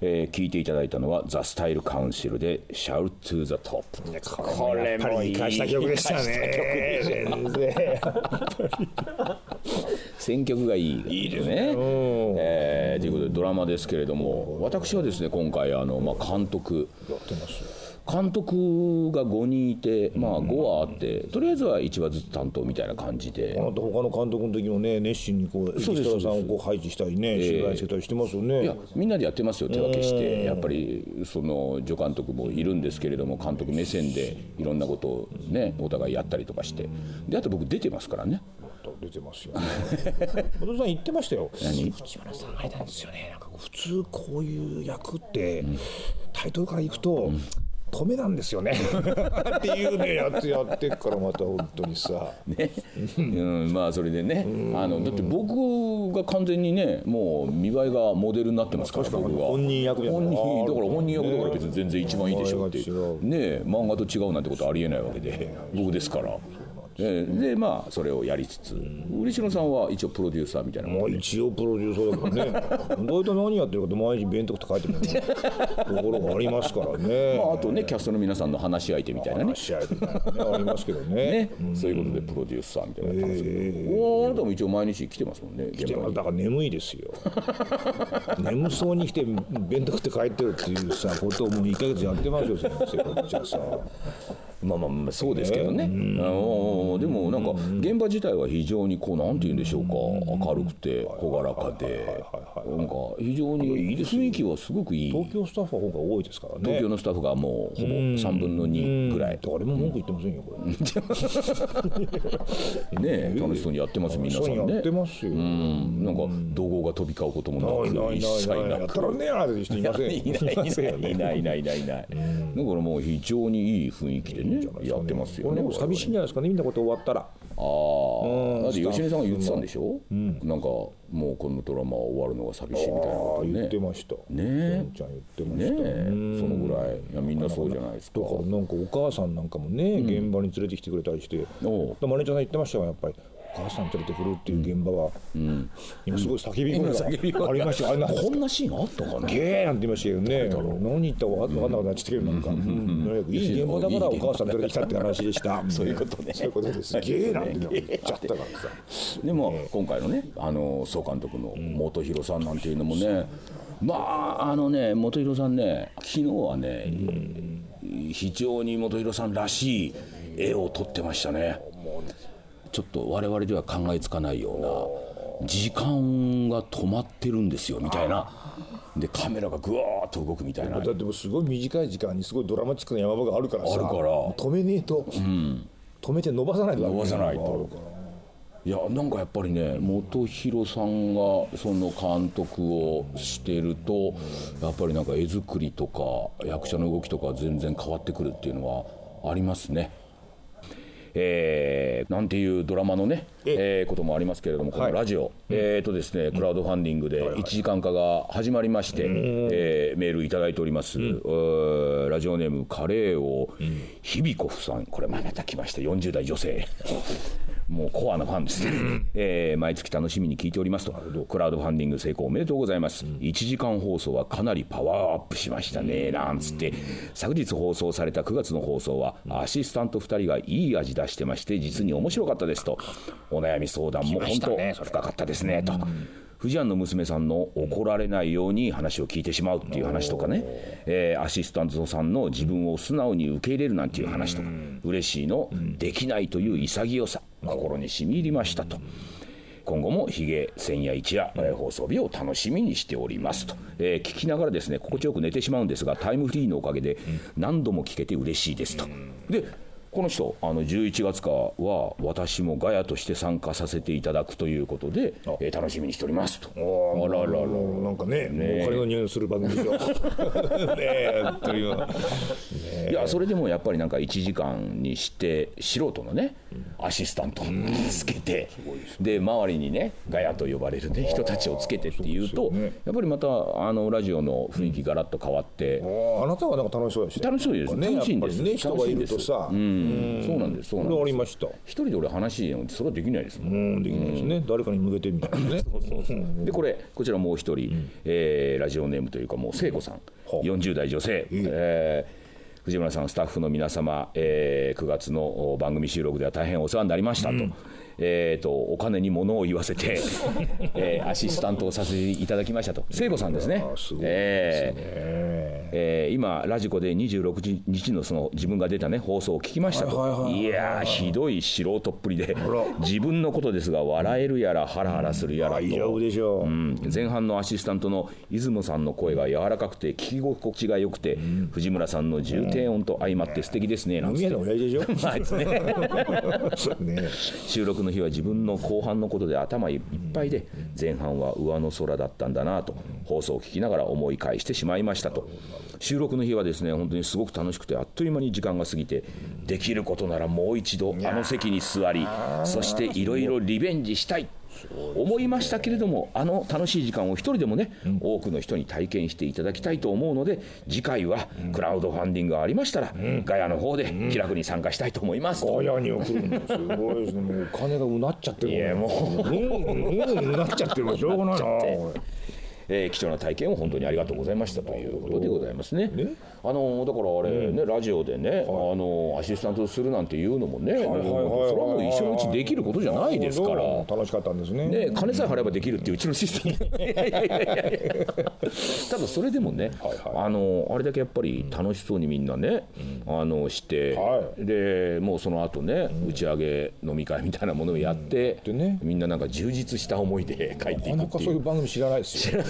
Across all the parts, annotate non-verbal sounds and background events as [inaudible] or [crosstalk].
えー聞いていただいたのは「ザ・スタイル・カウンシル」で「Shout to the Top」これやっぱり生かした曲でしたね。[laughs] 選曲がいい、いいですね、えーということでドラマですけれども私はですね今回あの、まあ、監督。やってます監督が5人いて、まあ、5話あってとりあえずは1話ずつ担当みたいな感じで。あなた他の監督の時もね熱心にこうエキストラさんをこう配置したりね取材してたりしてますよね。いやみんなでやってますよ手分けしてやっぱりその助監督もいるんですけれども監督目線でいろんなことをねお互いやったりとかして。であと僕出てますからね。出てますよね。[laughs] 本さん言ってましたよ。何？内村さんあれなんですよね。なんか普通こういう役って、タイトルからいくと、止めなんですよね。[laughs] っていうねやつやってっからまた本当にさ。ね、うん、まあそれでね。あのだって僕が完全にねもう見栄えがモデルになってますから僕は。本人役じゃない本人だから本人役だからね別に全然一番いいでしょって。ね。漫画と違うなんてことありえないわけで。僕ですから。えーでまあそれをやりつつ嬉野さんは一応プロデューサーみたいな。まあ一応プロデューサーだからね。[laughs] 大体何やってるかって毎日弁当って書いてる。ところがありますからね。[laughs] まあ、あとねキャストの皆さんの話し相手みたいなね。試合みたいなね [laughs] ありますけどね。ね、そういうことでプロデューサーみたいなのやってますけど、おあなたも一応毎日来てますもんね現場に。でもだから眠いですよ。眠そうに来て弁当食って帰ってるっていうさことをもう1ヶ月やってますよ先生こっちはさまあまあまあそうですけどね、あのでもなんか現場自体は非常にこうなんて言うんでしょうか。明るくて朗らかでなんか非常に雰囲気はすごくいい。東京スタッフは方が多いですからね。東京のスタッフがもうほぼ3分の2ぐらい。誰も文句言ってませんよこれ。[laughs] ね楽しそうにやってます皆さんね。やってますよ。うん。なんか怒号が飛び交うこともなく一切なく。ったらねあれ人いませんいませんよ。ねないいないいないいないいない。だからもう非常にいい雰囲気でね。やってますよね寂しいんじゃないですかね。みんなこと終わったら。ああだって吉根さんが言ってたんでしょ？なんかもうこのドラマ終わるのが寂しいみたいなあことね。あ言ってました。ねえ。ちゃん言ってまねした。え。そのぐらい。いやみんなそうじゃないですか。だからなんかお母さんなんかもね、現場に連れてきてくれたりして。マネージャーさん言ってましたよやっぱり。お母さん連れてくるっていう現場は、今すごい叫び声がありましたよ。あれなこんなシーンあったかなゲーなんて言いましたよね。何言ったか分かんなくなっちゃったけどなんか、うん。いい現場だからお母さん連れてきたって話でした。[laughs] そういうことね。そういうことです。[laughs] ゲーなんて。言っちゃったからさ。でも今回のねあの総監督の本広さんなんていうのもねまああのね本広さんね昨日はね非常に本広さんらしい絵を撮ってましたねちょっと我々では考えつかないような時間が止まってるんですよみたいな。でカメラがぐわーっと動くみたいな。だってもうすごい短い時間にすごいドラマチックな山場があるからさあるから。止めねえと、止めて伸ばさないと伸ばさないと。いやなんかやっぱりね本広さんがその監督をしてるとやっぱりなんか絵作りとか役者の動きとか全然変わってくるっていうのはありますね。えーなんていうドラマのね、えーこともありますけれどもこのラジオ、えーとですねクラウドファンディングで1時間化が始まりまして、えーメールいただいております、えーラジオネームカレーを日比子さん。これまた来ました。40代女性もうコアなファンですね、えー毎月楽しみに聞いておりますと。クラウドファンディング成功おめでとうございます、1時間放送はかなりパワーアップしましたね。なんつって。昨日放送された9月の放送はアシスタント2人がいい味出してまして実に面白かったですと。お悩み相談も本当深かったですねと。藤庵の娘さんの怒られないように話を聞いてしまうっていう話とかね、えーアシスタントさんの自分を素直に受け入れるなんていう話とか、嬉しいの、できないという潔さ心に染み入りましたと。今後もヒゲ千夜一夜、えー放送日を楽しみにしておりますと、えー聞きながらですね心地よく寝てしまうんですがタイムフリーのおかげで何度も聞けて嬉しいですと。でこの人あの11月からは私もガヤとして参加させていただくということで、えー楽しみにしておりますと。あらららなんかね、もうお金の匂いのする番組でしょ。[laughs] ねえ本当にいやそれでもやっぱりなんか1時間にして素人のね、アシスタントをつけて、で周りにねガヤと呼ばれる、ね、人たちをつけてっていうとやっぱりまたあのラジオの雰囲気がらっと変わって、あなたはなんか楽しそうやし楽しそうです。ね楽しいんです。ね人がいるとさ。うん。そうなんですそうなんです。りました。一人で俺話それはできないですもん。うんできないですね。誰かに向けてみたいなね。でこれこちらもう一人、えーラジオネームというかもう聖子さん、はあ40代女性、えー藤村さんスタッフの皆様、えー9月のお番組収録では大変お世話になりましたと。えー、とお金に物を言わせて、[laughs] えーアシスタントをさせていただきましたと。聖子さんですね。あすごいえーええー今ラジコで26日のその自分が出たね放送を聞きましたと、はいやーひどい素人っぷりで自分のことですが笑えるやらハラハラするやらと、ううん。前半のアシスタントの出雲さんの声が柔らかくて聞き心地が良くて、藤村さんの重低音と相まって素敵ですねなんて。[laughs] [laughs] 収録の日は自分の後半のことで頭いっぱいで前半は上の空だったんだなと放送を聞きながら思い返してしまいましたと。収録の日はですね本当にすごく楽しくてあっという間に時間が過ぎてできることならもう一度あの席に座りそしていろいろリベンジしたい思いましたけれどもあの楽しい時間を一人でもね、多くの人に体験していただきたいと思うので次回はクラウドファンディングがありましたら、ガヤの方で気楽に参加したいと思いますと、ガヤに送るんですすごいですねもうお金がうなっちゃってるいやもううんうんうなっちゃってるしょうがないなえー貴重な体験を本当にありがとうございましたということでございますね。あのだからあれね、ラジオでね、あのアシスタントするなんていうのもね、それはもう一生のうちできることじゃないですから。楽しかったんですね。ね、金さえ払えばできるっていううちのシステム。[laughs] ただそれでもね、あのあれだけやっぱり楽しそうにみんなね、あのして、はでもうその後ね、打ち上げ飲み会みたいなものをやって、でね。みんななんか充実した思いで帰っていなかなかくっていそういうう番組知らないですよ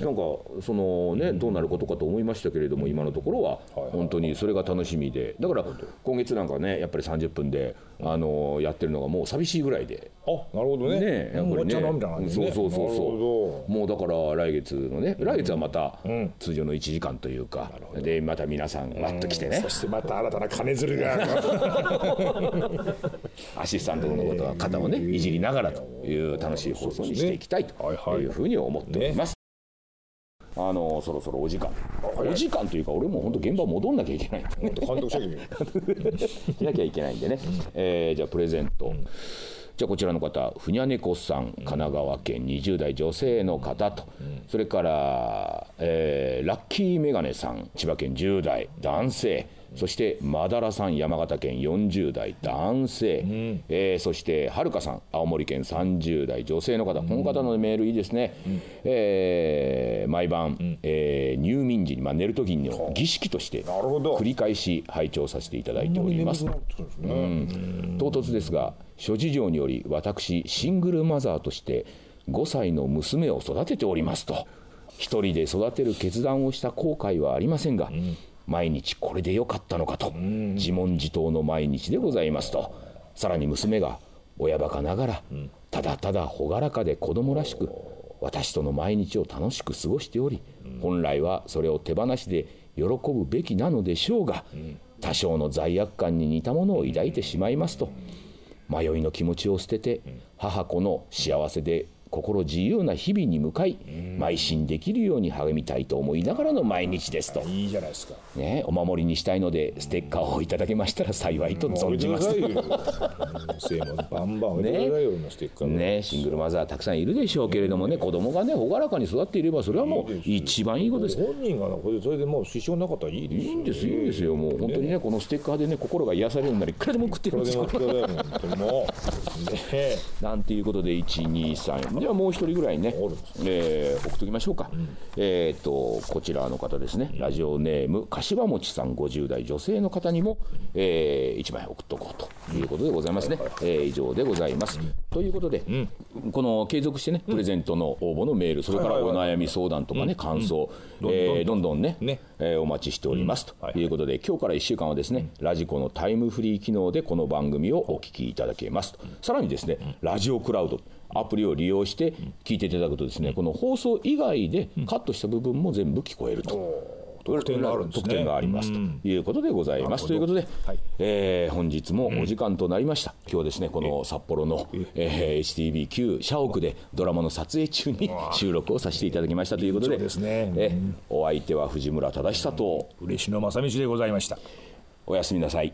なんかそのねどうなることかと思いましたけれども今のところは本当にそれが楽しみで。だから今月なんかねやっぱり30分であのやってるのがもう寂しいぐらいで。あなるほどね。ねやっぱりね。そうそうそうそう。ほもうだから来月のね来月はまた通常の1時間というかでまた皆さんわっと来てね。どそしてまた新たな金づるが。[laughs] アシスタントのことは肩をねいじりながらという楽しい放送にしていきたいというふうに思っております。あのそろそろお時間。お時間というか俺も本当現場戻んなきゃいけない。監督したけしなきゃいけないんでね、えーじゃあプレゼント、じゃあこちらの方ふにゃねこさん神奈川県20代女性の方と、それから、えーラッキーメガネさん千葉県10代男性そしてまだらさん山形県40代男性、えーそしてはるかさん青森県30代女性の方、この方のメールいいですね、えー毎晩、えー入眠時に、まあ、寝る時にの儀式として繰り返し拝聴させていただいております。唐突ですが諸事情により私シングルマザーとして5歳の娘を育てておりますと。一人で育てる決断をした後悔はありませんが、毎日これでよかったのかと、自問自答の毎日でございますと。さらに娘が親バカながら、ただただ朗らかで子供らしく私との毎日を楽しく過ごしており、本来はそれを手放しで喜ぶべきなのでしょうが、多少の罪悪感に似たものを抱いてしまいますと迷いの気持ちを捨てて母子の幸せで心自由な日々に向かい邁進できるように励みたいと思いながらの毎日ですと、いいじゃないですか。ね、お守りにしたいのでステッカーをいただけましたら幸いと存じます。置いてくださいよせーのバンバン置いてくださいよ今ステッカーね、シングルマザーたくさんいるでしょうけれどもね子供がね朗らかに育っていればそれはもう一番いいことです本人がこれそれでもう支障なかったらいいですよいいんですいいんですよもう本当にねこのステッカーでね心が癒されるなりいくらでも送ってるんですよなんていうことで123じゃあもう一人ぐらいね、えー送っときましょうか、えーっとこちらの方ですね。ラジオネーム柏餅さん50代女性の方にも、え1枚送っとこうということでございますね、えー以上でございます、ということで、この継続してねプレゼントの応募のメールそれからお悩み相談とかね感想、えーどんどんねね。えーお待ちしておりますということで、今日から1週間はですね、ラジコのタイムフリー機能でこの番組をお聞きいただけますと、さらにですね、ラジオクラウドアプリを利用して聞いていただくとですね、この放送以外でカットした部分も全部聞こえると。特典があるんですね。特典がありますということでございます。ということで、はい。えー本日もお時間となりました。今日ですね、この札幌の、えー HTB9 社屋でドラマの撮影中に収録をさせていただきましたということで、ですね。えーお相手は藤村忠久と嬉野正道でございました。おやすみなさい。